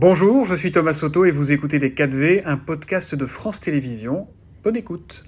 Bonjour, je suis Thomas Soto et vous écoutez Les 4V, un podcast de France Télévisions. Bonne écoute.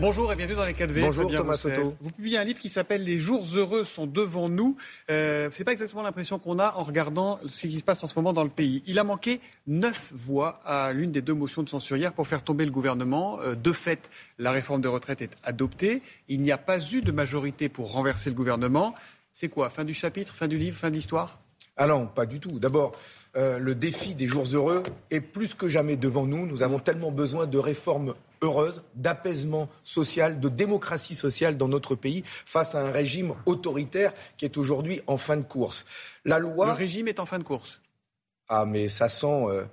Bonjour et bienvenue dans les 4V. Bonjour Thomas Soto. Vous publiez un livre qui s'appelle Les jours heureux sont devant nous. Euh, c'est pas exactement l'impression qu'on a en regardant ce qui se passe en ce moment dans le pays. Il a manqué neuf voix à l'une des deux motions de censure hier pour faire tomber le gouvernement. Euh, de fait, la réforme de retraite est adoptée. Il n'y a pas eu de majorité pour renverser le gouvernement. C'est quoi Fin du chapitre, fin du livre, fin de l'histoire? Ah non, pas du tout. D'abord, euh, le défi des jours heureux est plus que jamais devant nous. Nous avons tellement besoin de réformes heureuses, d'apaisement social, de démocratie sociale dans notre pays face à un régime autoritaire qui est aujourd'hui en fin de course. La loi. Le régime est en fin de course. Ah, mais ça sent. Euh,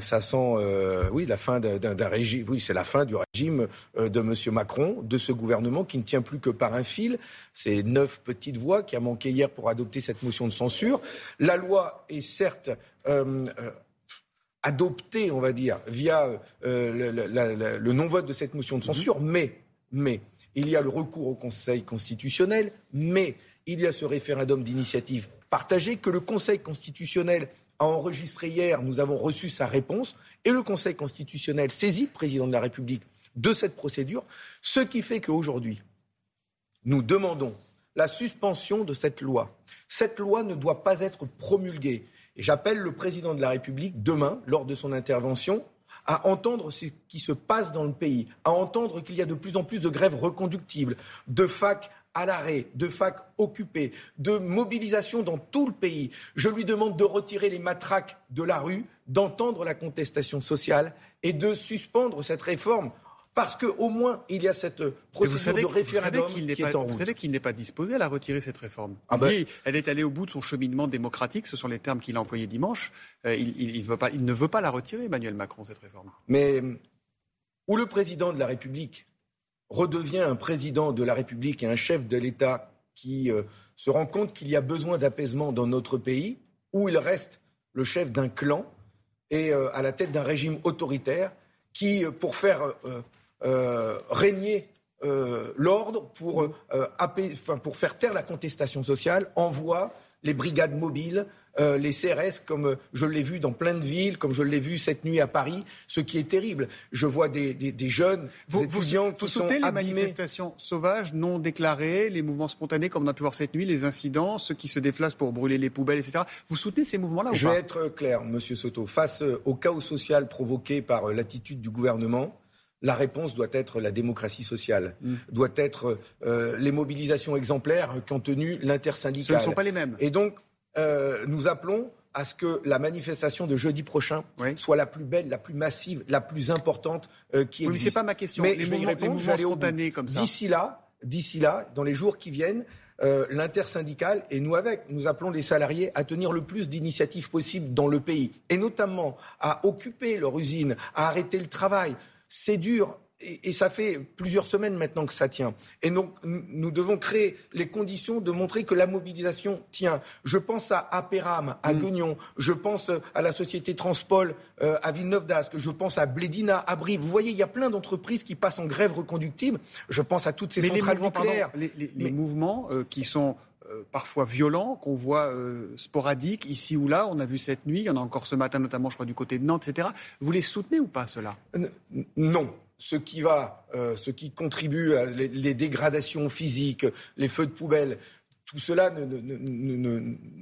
ça sent, euh, oui, la fin d'un régime. Oui, c'est la fin du régime euh, de M. Macron, de ce gouvernement qui ne tient plus que par un fil. C'est neuf petites voix qui a manqué hier pour adopter cette motion de censure. La loi est certes euh, adoptée, on va dire, via le, le non-vote de cette motion de censure, mhm. mais, mais il y a le recours au Conseil constitutionnel, mais il y a ce référendum d'initiative partagée que le Conseil constitutionnel a enregistré hier, nous avons reçu sa réponse, et le Conseil constitutionnel saisit le président de la République de cette procédure, ce qui fait qu'aujourd'hui, nous demandons la suspension de cette loi. Cette loi ne doit pas être promulguée. J'appelle le président de la République demain, lors de son intervention, à entendre ce qui se passe dans le pays, à entendre qu'il y a de plus en plus de grèves reconductibles, de facs à l'arrêt, de fac occupées, de mobilisation dans tout le pays. Je lui demande de retirer les matraques de la rue, d'entendre la contestation sociale et de suspendre cette réforme. Parce qu'au moins, il y a cette procédure de référendum qui est en route. Vous savez qu'il n'est pas disposé à la retirer, cette réforme. Ah ben- elle est allée au bout de son cheminement démocratique, ce sont les termes qu'il a employés dimanche. Euh, il, il, veut pas, il ne veut pas la retirer, Emmanuel Macron, cette réforme. Mais où le président de la République redevient un président de la République et un chef de l'État qui euh, se rend compte qu'il y a besoin d'apaisement dans notre pays, où il reste le chef d'un clan et euh, à la tête d'un régime autoritaire qui, pour faire régner l'ordre, pour, pour faire taire la contestation sociale, envoie les brigades mobiles, euh, les CRS, comme euh, je l'ai vu dans plein de villes, comme je l'ai vu cette nuit à Paris, ce qui est terrible. Je vois des, jeunes, des étudiants qui sont les manifestations sauvages, non déclarées, les mouvements spontanés, comme on a pu voir cette nuit, les incidents, ceux qui se déplacent pour brûler les poubelles, etc. Vous soutenez ces mouvements-là Je vais être clair, Monsieur Soto. Face euh, au chaos social provoqué par l'attitude du gouvernement, la réponse doit être la démocratie sociale, mm. doit être les mobilisations exemplaires qu'ont tenu l'intersyndicale. Ce ne sont pas les mêmes. Et donc, euh, nous appelons à ce que la manifestation de jeudi prochain soit la plus belle, la plus massive, la plus importante euh, qui existe. Mais c'est pas ma question. Mais les, mouvements spontanés comme ça. D'ici là, d'ici là, dans les jours qui viennent, euh, l'intersyndicale et nous avec, nous appelons les salariés à tenir le plus d'initiatives possibles dans le pays et notamment à occuper leur usine, à arrêter le travail. C'est dur, et, ça fait plusieurs semaines maintenant que ça tient. Et donc, nous devons créer les conditions de montrer que la mobilisation tient. Je pense à Apéram, à mm. Guignon, je pense à la société Transpol euh, à Villeneuve d'Ascq, je pense à Blédina, à Brive. Vous voyez, il y a plein d'entreprises qui passent en grève reconductible. Je pense à toutes ces centrales nucléaires. les, mouvements euh, qui sont euh, parfois violents, qu'on voit sporadiques ici ou là. On a vu cette nuit, il y en a encore ce matin, notamment, je crois, du côté de Nantes, etc. Vous les soutenez ou pas, cela Non ce qui va, euh, ce qui contribue à les, dégradations physiques, les feux de poubelle, tout cela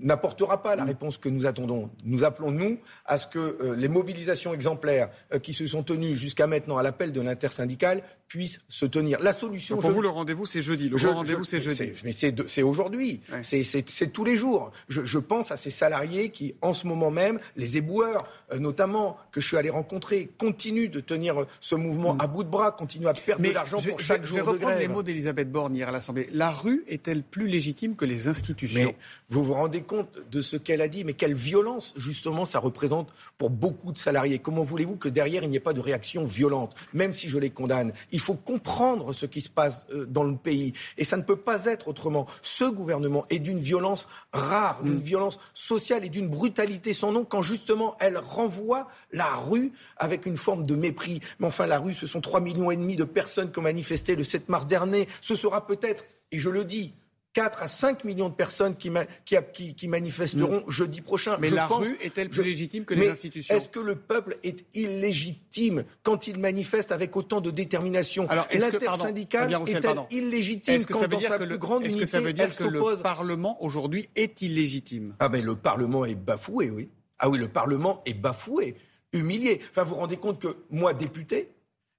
n'apportera pas la réponse que nous attendons. Nous appelons, nous, à ce que euh, les mobilisations exemplaires euh, qui se sont tenues jusqu'à maintenant à l'appel de l'intersyndicale puisse se tenir. La solution. pour vous, le rendez-vous, c'est jeudi. Le rendez-vous, c'est jeudi. Mais c'est aujourd'hui. C'est tous les jours. Je, pense à ces salariés qui, en ce moment même, les éboueurs, euh, notamment, que je suis allé rencontrer, continuent de tenir ce mouvement mm. à bout de bras, continuent à perdre de l'argent pour chaque jour de grève. Je vais reprendre les mots d'Elisabeth Borne hier à l'Assemblée. La rue est-elle plus légitime que les institutions? Mais vous vous rendez compte de ce qu'elle a dit Mais quelle violence, justement, ça représente pour beaucoup de salariés. Comment voulez-vous que derrière, il n'y ait pas de réaction violente, même si je les condamne il faut comprendre ce qui se passe euh, dans le pays. Et ça ne peut pas être autrement. Ce gouvernement est d'une violence rare, d'une mm. violence sociale et d'une brutalité sans nom quand justement elle renvoie la rue avec une forme de mépris. Mais enfin, la rue, ce sont 3 millions et demi de personnes qui ont manifesté le 7 mars dernier. Ce sera peut-être, et je le dis, 4 à 5 millions de personnes qui, qui, manifesteront mm. jeudi prochain. Mais la rue est-elle plus légitime que les institutions Est-ce que le peuple est illégitime quand il manifeste avec autant de détermination? L'intersyndicale est-elle illégitime quand plus grande Est-ce que ça veut dire que le Parlement aujourd'hui est illégitime? Ah ben le Parlement est bafoué, oui. Ah oui, le Parlement est bafoué, humilié. Enfin, vous vous rendez compte que moi, député,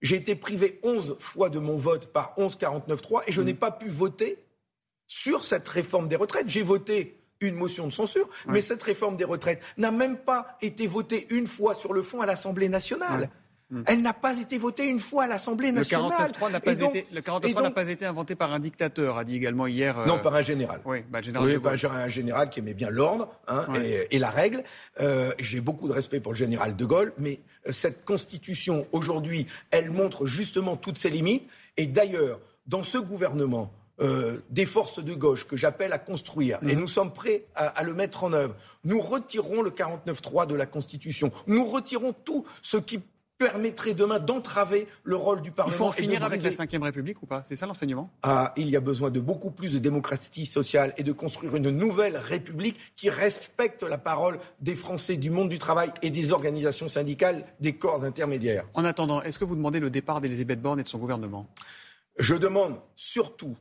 j'ai été privé 11 fois de mon vote par 11-49-3 et je mm. n'ai pas pu voter sur cette réforme des retraites. J'ai voté une motion de censure, mais cette réforme des retraites n'a même pas été votée une fois sur le fond à l'Assemblée nationale. Mm. Elle n'a pas été votée une fois à l'Assemblée nationale. Le 49.3 n'a pas, été, inventé par un dictateur, a dit également hier. Euh, non, par un général. Oui, bah, général oui un général qui aimait bien l'ordre hein, et, la règle. Euh, j'ai beaucoup de respect pour le général de Gaulle, mais euh, cette constitution, aujourd'hui, elle montre justement toutes ses limites. Et d'ailleurs, dans ce gouvernement, euh, des forces de gauche que j'appelle à construire, et mhm. nous sommes prêts à, le mettre en œuvre. Nous retirons le 49.3 de la Constitution. Nous retirons tout ce qui permettrait demain d'entraver le rôle du Parlement. Il faut en finir avec la Ve République ou pas? C'est ça l'enseignement? Ah, Il y a besoin de beaucoup plus de démocratie sociale et de construire une nouvelle République qui respecte la parole des Français, du monde du travail et des organisations syndicales, des corps intermédiaires. En attendant, est-ce que vous demandez le départ d'Elisabeth Borne et de son gouvernement? Je demande surtout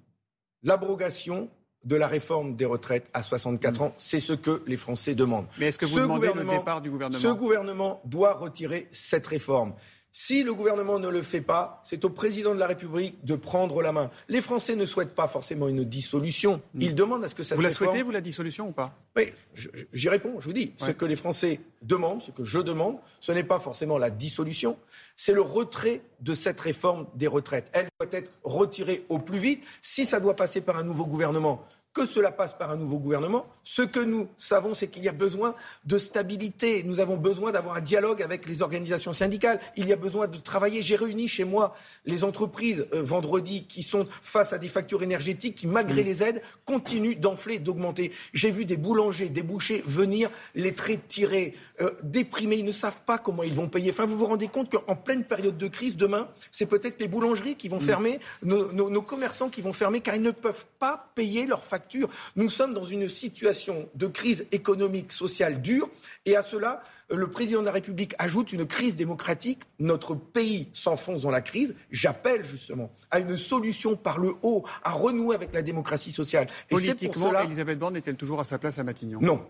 l'abrogation de la réforme des retraites à 64 ans. C'est ce que les Français demandent. Mais est-ce que vous demandez le départ du gouvernement? Ce gouvernement doit retirer cette réforme. Si le gouvernement ne le fait pas, c'est au président de la République de prendre la main. Les Français ne souhaitent pas forcément une dissolution. Hmm. Ils demandent à ce que ça. Vous la souhaitez, vous, la dissolution ou pas? Oui, j'y réponds. Je vous dis, ce que les Français demandent, ce que je demande, ce n'est pas forcément la dissolution, c'est le retrait de cette réforme des retraites. Elle doit être retirée au plus vite. Si ça doit passer par un nouveau gouvernement, que cela passe par un nouveau gouvernement. Ce que nous savons, c'est qu'il y a besoin de stabilité. Nous avons besoin d'avoir un dialogue avec les organisations syndicales. Il y a besoin de travailler. J'ai réuni chez moi les entreprises euh, vendredi qui sont face à des factures énergétiques qui, malgré mmh. les aides, continuent d'enfler, d'augmenter. J'ai vu des boulangers, des bouchers venir les traits tirés, euh, déprimés. Ils ne savent pas comment ils vont payer. Enfin, vous vous rendez compte qu'en pleine période de crise, demain, c'est peut-être les boulangeries qui vont mmh. fermer, nos, nos commerçants qui vont fermer, car ils ne peuvent pas payer leurs factures nous sommes dans une situation de crise économique, sociale dure, et à cela, le président de la République ajoute une crise démocratique. Notre pays s'enfonce dans la crise. J'appelle justement à une solution par le haut, à renouer avec la démocratie sociale. Et Politiquement, pour cela... Elisabeth Borne est-elle toujours à sa place à Matignon? Non.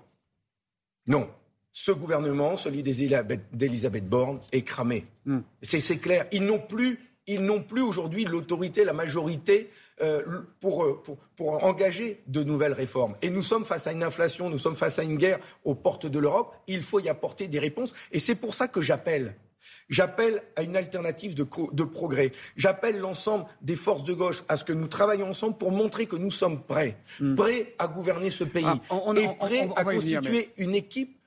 Non. Ce gouvernement, celui d'Elisabeth Borne, est cramé. Hmm. C'est clair. Ils n'ont plus, ils n'ont plus aujourd'hui l'autorité, la majorité euh, pour, euh, pour, pour, engager de nouvelles réformes. Et nous sommes face à une inflation, nous sommes face à une guerre aux portes de l'Europe. Il faut y apporter des réponses. Et c'est pour ça que j'appelle. J'appelle à une alternative de, de progrès. J'appelle l'ensemble des forces de gauche à ce que nous travaillions ensemble pour montrer que nous sommes prêts, hmm. prêts à gouverner ce pays ah, et prêts à constituer une équipe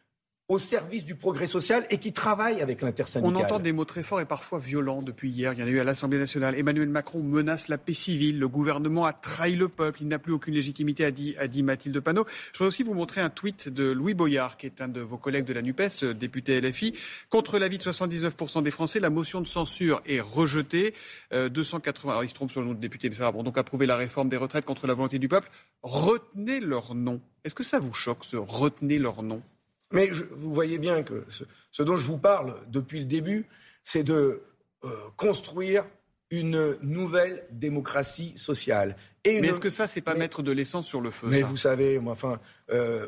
au service du progrès social et qui travaille avec l'intersyndical. On entend des mots très forts et parfois violents depuis hier. Il y en a eu à l'Assemblée nationale. Emmanuel Macron menace la paix civile. Le gouvernement a trahi le peuple. Il n'a plus aucune légitimité, a dit, a dit Mathilde Panot. Je voudrais aussi vous montrer un tweet de Louis Boyard, qui est un de vos collègues de la NUPES, euh, député LFI. Contre l'avis de 79% des Français, la motion de censure est rejetée. 280, euh, alors il se trompe sur le nom de député, mais ça va. Bon, donc approuver la réforme des retraites contre la volonté du peuple. Retenez leur nom. Est-ce que ça vous choque, ce retenez leur nom? Mais vous voyez bien que ce, dont je vous parle depuis le début, c'est de euh, construire une nouvelle démocratie sociale. mais est-ce que ça, c'est pas mettre de l'essence sur le feu Mais vous savez, moi, enfin, euh,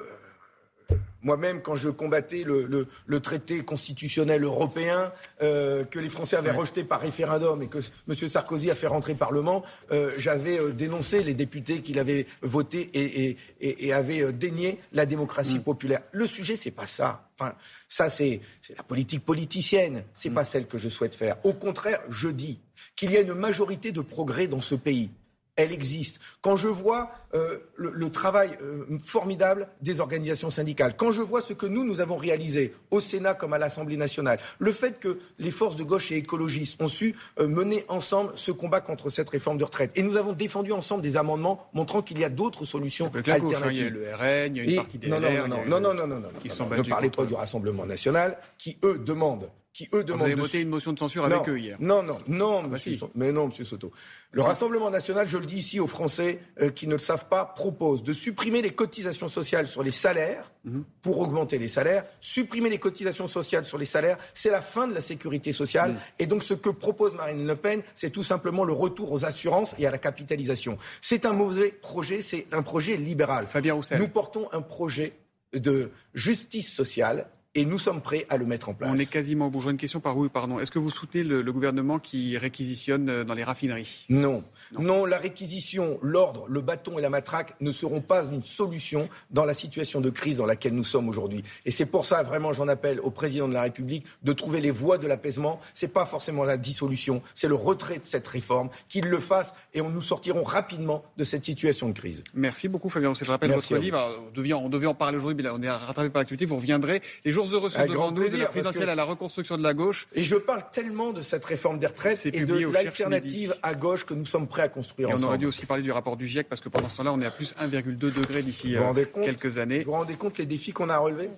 moi-même, quand je combattais le, traité constitutionnel européen euh, que les Français avaient rejeté par référendum et que M. Sarkozy a fait rentrer au Parlement, euh, j'avais euh, dénoncé les députés qui l'avaient voté et, et, avaient dénié la démocratie mm. populaire. Le sujet, c'est pas ça. Enfin, ça, c'est la politique politicienne. C'est n'est mm. pas celle que je souhaite faire. Au contraire, je dis qu'il y a une majorité de progrès dans ce pays elle existe. Quand je vois euh, le, travail euh, formidable des organisations syndicales, quand je vois ce que nous, nous avons réalisé au Sénat comme à l'Assemblée nationale, le fait que les forces de gauche et écologistes ont su euh, mener ensemble ce combat contre cette réforme de retraite, et nous avons défendu ensemble des amendements montrant qu'il y a d'autres solutions alternatives. il y a le RN, il y a une partie des non, non, non, non, non, non, non, non, ne parlez pas du Rassemblement national, qui, eux, demandent qui eux demandent. Vous avez voté une motion de censure avec eux hier. Non, non, non, ah bah mais non, Monsieur Soto. Le Rassemblement national, je le dis ici aux Français euh, qui ne le savent pas, propose de supprimer les cotisations sociales sur les salaires mhm. pour augmenter les salaires. Supprimer les cotisations sociales sur les salaires, c'est la fin de la sécurité sociale. Mhm. Et donc, ce que propose Marine Le Pen, c'est tout simplement le retour aux assurances et à la capitalisation. C'est un mauvais projet, c'est un projet libéral. Fabien Roussel. Nous portons un projet de justice sociale et nous sommes prêts à le mettre en place. On est quasiment au bout. une question par où, pardon. Est-ce que vous soutenez le, gouvernement qui réquisitionne euh, dans les raffineries? Non. non. la réquisition, l'ordre, le bâton et la matraque ne seront pas une solution dans la situation de crise dans laquelle nous sommes aujourd'hui. Et c'est pour ça, vraiment, j'en appelle au président de la République de trouver les voies de l'apaisement. Ce n'est pas forcément la dissolution, c'est le retrait de cette réforme, qu'il le fasse et on nous sortirons rapidement de cette situation de crise. Merci beaucoup, Fabien. Je rappelle votre livre. On devait, on devait en parler aujourd'hui, mais là, on est rattrapé par l'actualité. Vous reviendrez. Les jours heureux sont devant nous, de la présidentielle à la reconstruction de la gauche. Et je parle tellement de cette réforme des retraites et de l'alternative à gauche que nous sommes prêts à construire et ensemble. On aurait dû aussi parler du rapport du GIEC parce que pendant ce temps-là, on est à plus 1,2 degré d'ici euh, quelques années. Vous vous rendez compte les défis qu'on a relevés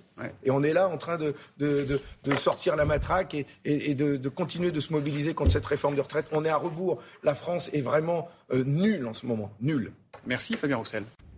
Et on est là en train de, de, de, sortir la matraque et, et, de, continuer de se mobiliser contre cette réforme des retraites. On est à rebours. La France est vraiment euh, nulle en ce moment. Nulle. Merci Fabien Roussel.